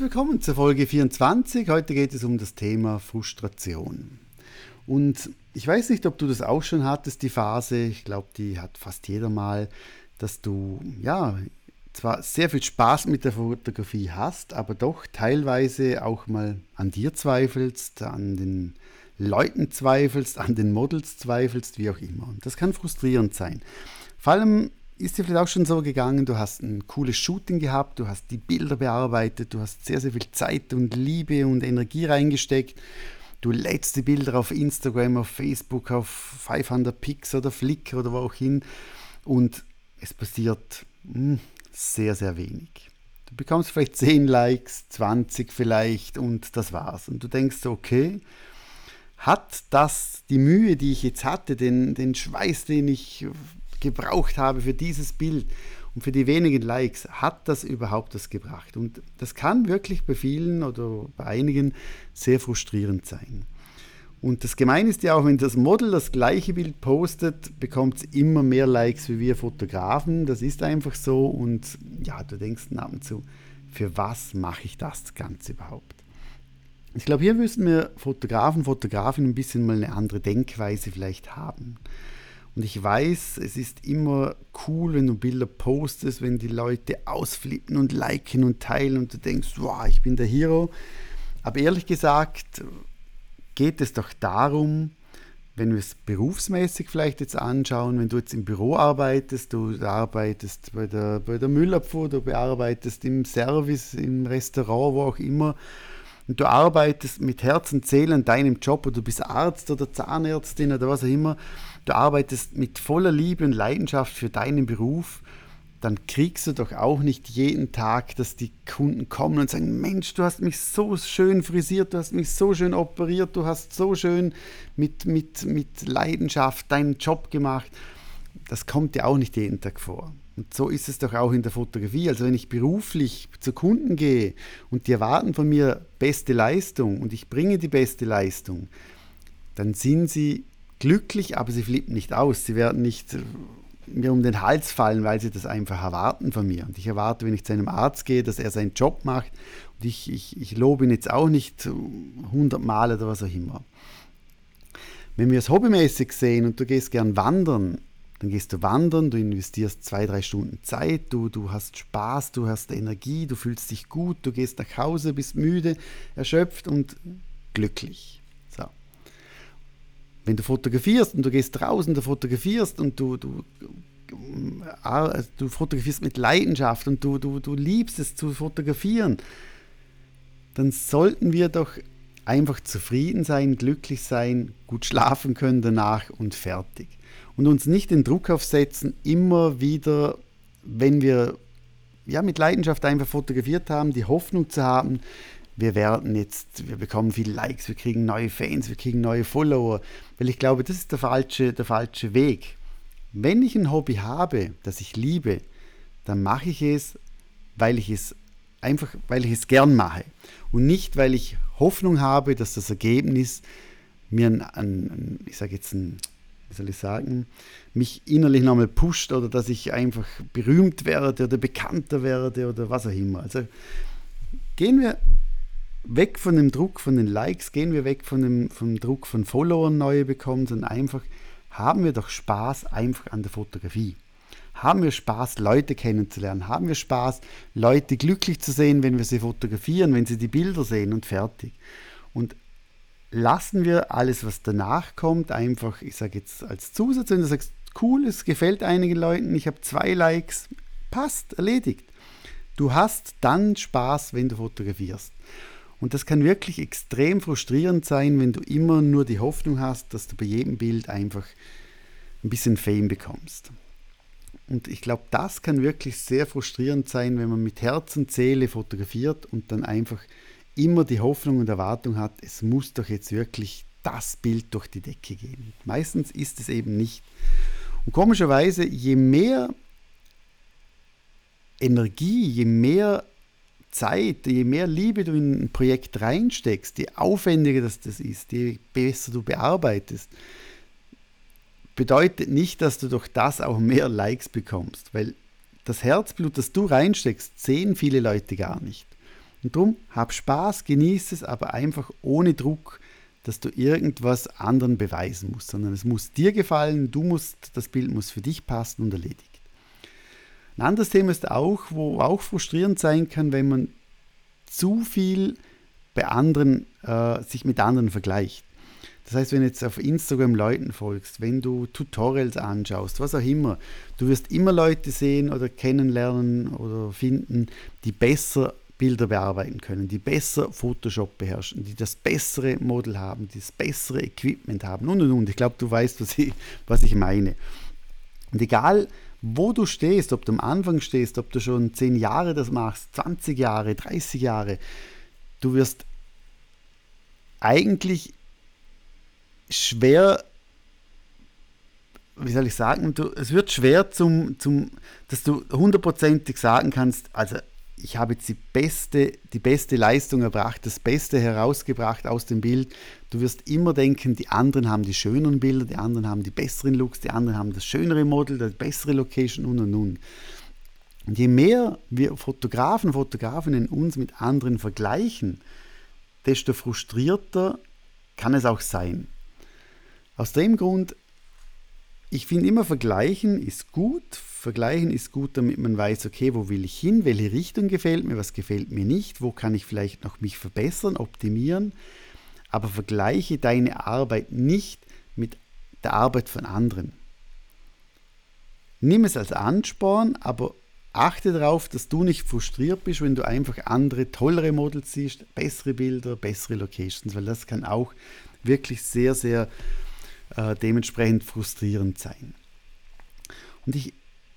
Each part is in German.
Herzlich willkommen zur Folge 24. Heute geht es um das Thema Frustration. Und ich weiß nicht, ob du das auch schon hattest, die Phase. Ich glaube, die hat fast jeder mal, dass du ja zwar sehr viel Spaß mit der Fotografie hast, aber doch teilweise auch mal an dir zweifelst, an den Leuten zweifelst, an den Models zweifelst, wie auch immer. Und das kann frustrierend sein. Vor allem ist dir vielleicht auch schon so gegangen, du hast ein cooles Shooting gehabt, du hast die Bilder bearbeitet, du hast sehr, sehr viel Zeit und Liebe und Energie reingesteckt. Du lädst die Bilder auf Instagram, auf Facebook, auf 500 Pix oder Flickr oder wo auch hin und es passiert mh, hm, sehr, sehr wenig. Du bekommst vielleicht 10 Likes, 20 vielleicht und das war's. Und du denkst, okay, hat das die Mühe, die ich jetzt hatte, den, den Schweiß, den ich gebraucht habe für dieses Bild und für die wenigen Likes, hat das überhaupt was gebracht? Und das kann wirklich bei vielen oder bei einigen sehr frustrierend sein. Und das Gemeine ist ja auch, wenn das Model das gleiche Bild postet, bekommt es immer mehr Likes wie wir Fotografen. Das ist einfach so. Und ja, du denkst ab und zu, für was mache ich das Ganze überhaupt? Ich glaube, hier müssen wir Fotografen, Fotografinnen ein bisschen mal eine andere Denkweise vielleicht haben. Und ich weiß, es ist immer cool, wenn du Bilder postest, wenn die Leute ausflippen und liken und teilen und du denkst, wow, ich bin der Hero. Aber ehrlich gesagt geht es doch darum, wenn wir es berufsmäßig vielleicht jetzt anschauen, wenn du jetzt im Büro arbeitest, du arbeitest bei der, bei der Müllabfuhr, du bearbeitest im Service, im Restaurant, wo auch immer, und du arbeitest mit Herz und Seele an deinem Job oder du bist Arzt oder Zahnärztin oder was auch immer, du arbeitest mit voller Liebe und Leidenschaft für deinen Beruf, dann kriegst du doch auch nicht jeden Tag, dass die Kunden kommen und sagen, Mensch, du hast mich so schön frisiert, du hast mich so schön operiert, du hast so schön mit, mit, mit Leidenschaft deinen Job gemacht. Das kommt ja auch nicht jeden Tag vor. Und so ist es doch auch in der Fotografie. Also wenn ich beruflich zu Kunden gehe und die erwarten von mir beste Leistung und ich bringe die beste Leistung, dann sind sie glücklich, aber sie flippen nicht aus. Sie werden nicht mir um den Hals fallen, weil sie das einfach erwarten von mir. Und ich erwarte, wenn ich zu einem Arzt gehe, dass er seinen Job macht. Und ich, ich, ich lobe ihn jetzt auch nicht hundertmal oder was auch immer. Wenn wir es hobbymäßig sehen und du gehst gern wandern, dann gehst du wandern, du investierst zwei, drei Stunden Zeit, du, du hast Spaß, du hast Energie, du fühlst dich gut, du gehst nach Hause, bist müde, erschöpft und glücklich. Wenn du fotografierst und du gehst draußen, du fotografierst und du, du, äh, du fotografierst mit Leidenschaft und du, du, du liebst es zu fotografieren, dann sollten wir doch einfach zufrieden sein, glücklich sein, gut schlafen können danach und fertig. Und uns nicht den Druck aufsetzen, immer wieder, wenn wir ja, mit Leidenschaft einfach fotografiert haben, die Hoffnung zu haben, wir werden jetzt, wir bekommen viele Likes, wir kriegen neue Fans, wir kriegen neue Follower, weil ich glaube, das ist der falsche, der falsche Weg. Wenn ich ein Hobby habe, das ich liebe, dann mache ich es, weil ich es einfach, weil ich es gern mache und nicht, weil ich Hoffnung habe, dass das Ergebnis mir ein, ein ich sage jetzt ein, wie soll ich sagen, mich innerlich nochmal pusht oder dass ich einfach berühmt werde oder bekannter werde oder was auch immer. Also gehen wir weg von dem Druck von den Likes, gehen wir weg von dem, vom Druck von Followern neue bekommen, sondern einfach haben wir doch Spaß einfach an der Fotografie. Haben wir Spaß, Leute kennenzulernen? Haben wir Spaß, Leute glücklich zu sehen, wenn wir sie fotografieren, wenn sie die Bilder sehen und fertig? Und lassen wir alles, was danach kommt, einfach, ich sage jetzt als Zusatz, wenn du sagst, cool, es gefällt einigen Leuten, ich habe zwei Likes, passt, erledigt. Du hast dann Spaß, wenn du fotografierst. Und das kann wirklich extrem frustrierend sein, wenn du immer nur die Hoffnung hast, dass du bei jedem Bild einfach ein bisschen Fame bekommst. Und ich glaube, das kann wirklich sehr frustrierend sein, wenn man mit Herz und Seele fotografiert und dann einfach immer die Hoffnung und Erwartung hat, es muss doch jetzt wirklich das Bild durch die Decke gehen. Meistens ist es eben nicht. Und komischerweise, je mehr Energie, je mehr Zeit, je mehr Liebe du in ein Projekt reinsteckst, je aufwendiger das, das ist, je besser du bearbeitest, bedeutet nicht, dass du durch das auch mehr Likes bekommst, weil das Herzblut, das du reinsteckst, sehen viele Leute gar nicht. Und darum, hab Spaß, genieße es, aber einfach ohne Druck, dass du irgendwas anderen beweisen musst, sondern es muss dir gefallen, du musst, das Bild muss für dich passen und erledigt. Ein anderes Thema ist auch, wo auch frustrierend sein kann, wenn man zu viel bei anderen, äh, sich mit anderen vergleicht. Das heißt, wenn du jetzt auf Instagram Leuten folgst, wenn du Tutorials anschaust, was auch immer, du wirst immer Leute sehen oder kennenlernen oder finden, die besser Bilder bearbeiten können, die besser Photoshop beherrschen, die das bessere Model haben, die das bessere Equipment haben und und und. Ich glaube, du weißt, was ich, was ich meine. Und egal, wo du stehst, ob du am Anfang stehst, ob du schon 10 Jahre das machst, 20 Jahre, 30 Jahre, du wirst eigentlich schwer, wie soll ich sagen, du, es wird schwer, zum, zum, dass du hundertprozentig sagen kannst, also ich habe jetzt die beste, die beste Leistung erbracht, das Beste herausgebracht aus dem Bild. Du wirst immer denken, die anderen haben die schöneren Bilder, die anderen haben die besseren Looks, die anderen haben das schönere Model, die bessere Location und und und. Und je mehr wir Fotografen, Fotografinnen uns mit anderen vergleichen, desto frustrierter kann es auch sein. Aus dem Grund, ich finde immer Vergleichen ist gut. Vergleichen ist gut, damit man weiß, okay, wo will ich hin, welche Richtung gefällt mir, was gefällt mir nicht, wo kann ich vielleicht noch mich verbessern, optimieren. Aber vergleiche deine Arbeit nicht mit der Arbeit von anderen. Nimm es als Ansporn, aber achte darauf, dass du nicht frustriert bist, wenn du einfach andere, tollere Models siehst, bessere Bilder, bessere Locations, weil das kann auch wirklich sehr, sehr äh, dementsprechend frustrierend sein. Und ich,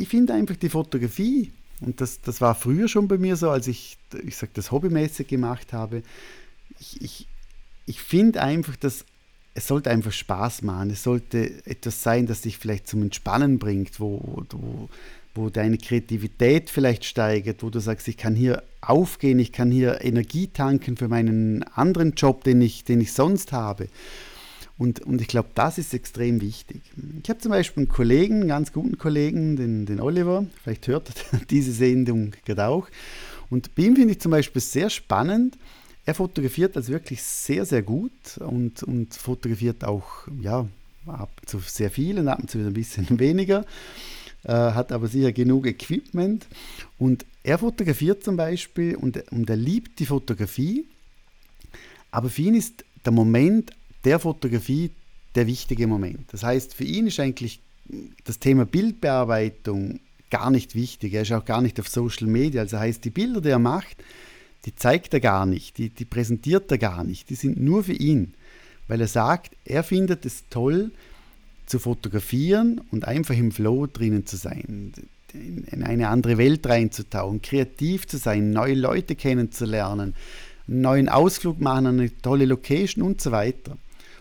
ich finde einfach die Fotografie, und das, das war früher schon bei mir so, als ich, ich sag, das hobbymäßig gemacht habe, ich, ich, ich finde einfach, dass es sollte einfach Spaß machen. Es sollte etwas sein, das dich vielleicht zum Entspannen bringt, wo, wo, wo deine Kreativität vielleicht steigert, wo du sagst, ich kann hier aufgehen, ich kann hier Energie tanken für meinen anderen Job, den ich, den ich sonst habe. Und, und ich glaube, das ist extrem wichtig. Ich habe zum Beispiel einen Kollegen, einen ganz guten Kollegen, den, den Oliver, vielleicht hört er diese Sendung gerade auch. Und bei ihm finde ich zum Beispiel sehr spannend, er fotografiert also wirklich sehr, sehr gut und, und fotografiert auch, ja, ab zu sehr viel und ab und zu wieder ein bisschen weniger, äh, hat aber sicher genug Equipment. Und er fotografiert zum Beispiel und, und er liebt die Fotografie, aber für ihn ist der Moment der Fotografie der wichtige Moment. Das heißt, für ihn ist eigentlich das Thema Bildbearbeitung gar nicht wichtig. Er ist auch gar nicht auf Social Media. Also heißt, die Bilder, die er macht, die zeigt er gar nicht, die, die präsentiert er gar nicht. Die sind nur für ihn, weil er sagt, er findet es toll zu fotografieren und einfach im Flow drinnen zu sein, in eine andere Welt reinzutauchen, kreativ zu sein, neue Leute kennenzulernen, einen neuen Ausflug machen, eine tolle Location und so weiter.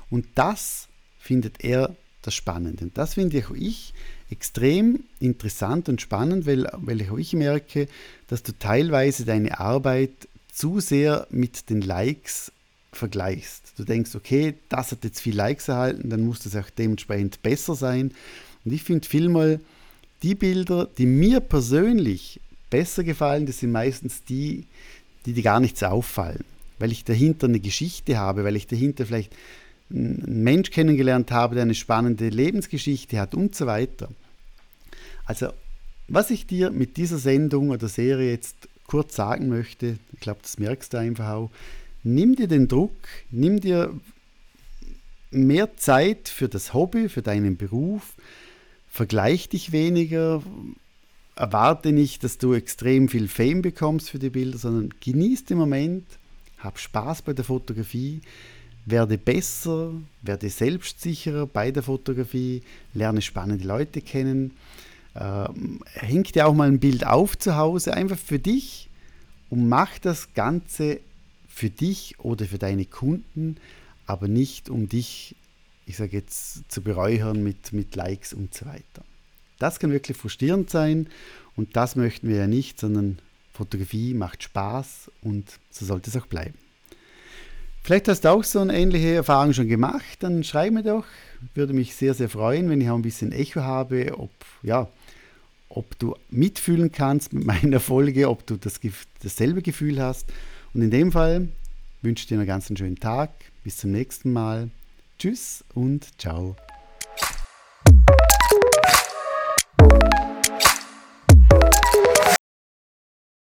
Und das findet er das Spannende. Und das finde auch ich extrem interessant und spannend, weil, weil auch ich merke, dass du teilweise deine Arbeit zu sehr mit den Likes vergleichst. Du denkst, okay, das hat jetzt viel Likes erhalten, dann muss das auch dementsprechend besser sein. Und ich finde vielmal, die Bilder, die mir persönlich besser gefallen, das sind meistens die, die dir gar nicht so auffallen. Weil ich dahinter eine Geschichte habe, weil ich dahinter vielleicht einen Mensch kennengelernt habe, der eine spannende Lebensgeschichte hat und so weiter. Also, was ich dir mit dieser Sendung oder Serie jetzt kurz sagen möchte, ich glaube, das merkst du einfach auch, nimm dir den Druck, nimm dir mehr Zeit für das Hobby, für deinen Beruf, vergleich dich weniger, erwarte nicht, dass du extrem viel Fame bekommst für die Bilder, sondern genieß den Moment, hab Spaß bei der Fotografie, werde besser, werde selbstsicherer bei der Fotografie, lerne spannende Leute kennen. Äh, häng dir auch mal ein Bild auf zu Hause, einfach für dich und mach das Ganze für dich oder für deine Kunden, aber nicht um dich, ich sage jetzt, zu beräuchern mit, mit Likes und so weiter. Das kann wirklich frustrierend sein und das möchten wir ja nicht, sondern Fotografie macht Spaß und so sollte es auch bleiben. Vielleicht hast du auch so eine ähnliche Erfahrung schon gemacht, dann schreib mir doch. Würde mich sehr, sehr freuen, wenn ich auch ein bisschen Echo habe, ob, ja, ob du mitfühlen kannst mit meiner Folge, ob du das, dasselbe Gefühl hast Und in dem Fall wünsche ich dir einen ganz schönen Tag. Bis zum nächsten Mal. Tschüss und ciao.